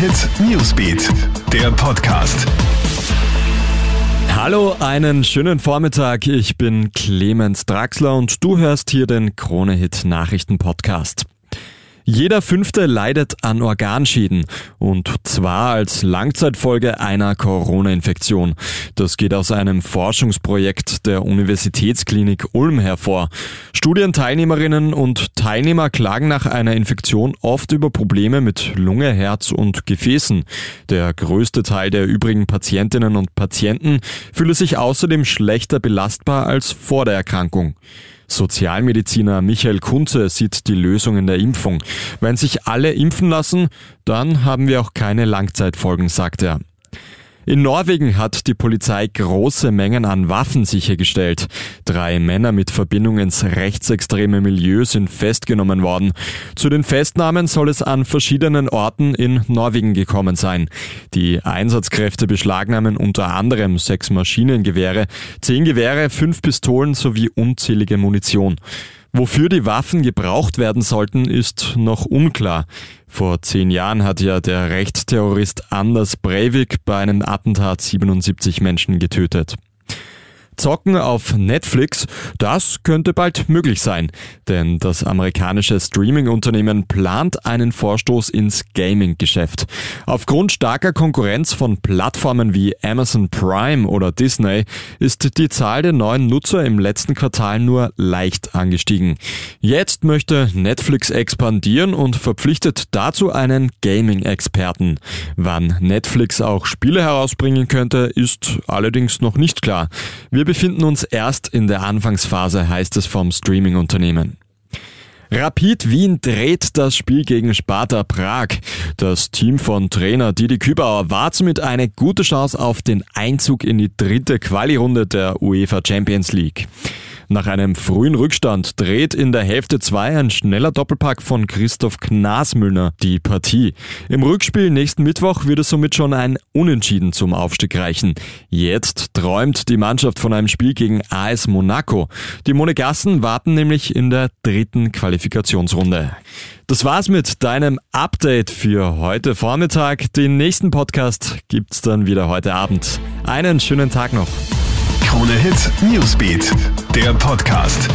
Hit Newsbeat, der Podcast. Hallo, einen schönen Vormittag. Ich bin Clemens Draxler und du hörst hier den Krone Hit Nachrichten Podcast. Jeder Fünfte leidet an Organschäden und zwar als Langzeitfolge einer Corona-Infektion. Das geht aus einem Forschungsprojekt der Universitätsklinik Ulm hervor. Studienteilnehmerinnen und Teilnehmer klagen nach einer Infektion oft über Probleme mit Lunge, Herz und Gefäßen. Der größte Teil der übrigen Patientinnen und Patienten fühle sich außerdem schlechter belastbar als vor der Erkrankung. Sozialmediziner Michael Kunze sieht die Lösung in der Impfung. Wenn sich alle impfen lassen, dann haben wir auch keine Langzeitfolgen, sagt er. In Norwegen hat die Polizei große Mengen an Waffen sichergestellt. Drei Männer mit Verbindung ins rechtsextreme Milieu sind festgenommen worden. Zu den Festnahmen soll es an verschiedenen Orten in Norwegen gekommen sein. Die Einsatzkräfte beschlagnahmen unter anderem sechs Maschinengewehre, zehn Gewehre, fünf Pistolen sowie unzählige Munition. Wofür die Waffen gebraucht werden sollten, ist noch unklar. Vor zehn Jahren hat ja der Rechtsterrorist Anders Breivik bei einem Attentat 77 Menschen getötet. Zocken auf Netflix, das könnte bald möglich sein, denn das amerikanische Streaming-Unternehmen plant einen Vorstoß ins Gaming-Geschäft. Aufgrund starker Konkurrenz von Plattformen wie Amazon Prime oder Disney ist die Zahl der neuen Nutzer im letzten Quartal nur leicht angestiegen. Jetzt möchte Netflix expandieren und verpflichtet dazu einen Gaming-Experten. Wann Netflix auch Spiele herausbringen könnte, ist allerdings noch nicht klar. Wir befinden uns erst in der Anfangsphase, heißt es vom Streaming-Unternehmen. Rapid Wien dreht das Spiel gegen Sparta Prag. Das Team von Trainer Didi Kübauer war somit eine gute Chance auf den Einzug in die dritte Quali-Runde der UEFA Champions League. Nach einem frühen Rückstand dreht in der Hälfte 2 ein schneller Doppelpack von Christoph Knasmüllner die Partie. Im Rückspiel nächsten Mittwoch wird es somit schon ein Unentschieden zum Aufstieg reichen. Jetzt träumt die Mannschaft von einem Spiel gegen AS Monaco. Die Monegassen warten nämlich in der dritten Qualifikationsrunde. Das war's mit deinem Update für heute Vormittag. Den nächsten Podcast gibt's dann wieder heute Abend. Einen schönen Tag noch. Krone Hit Newsbeat, der Podcast.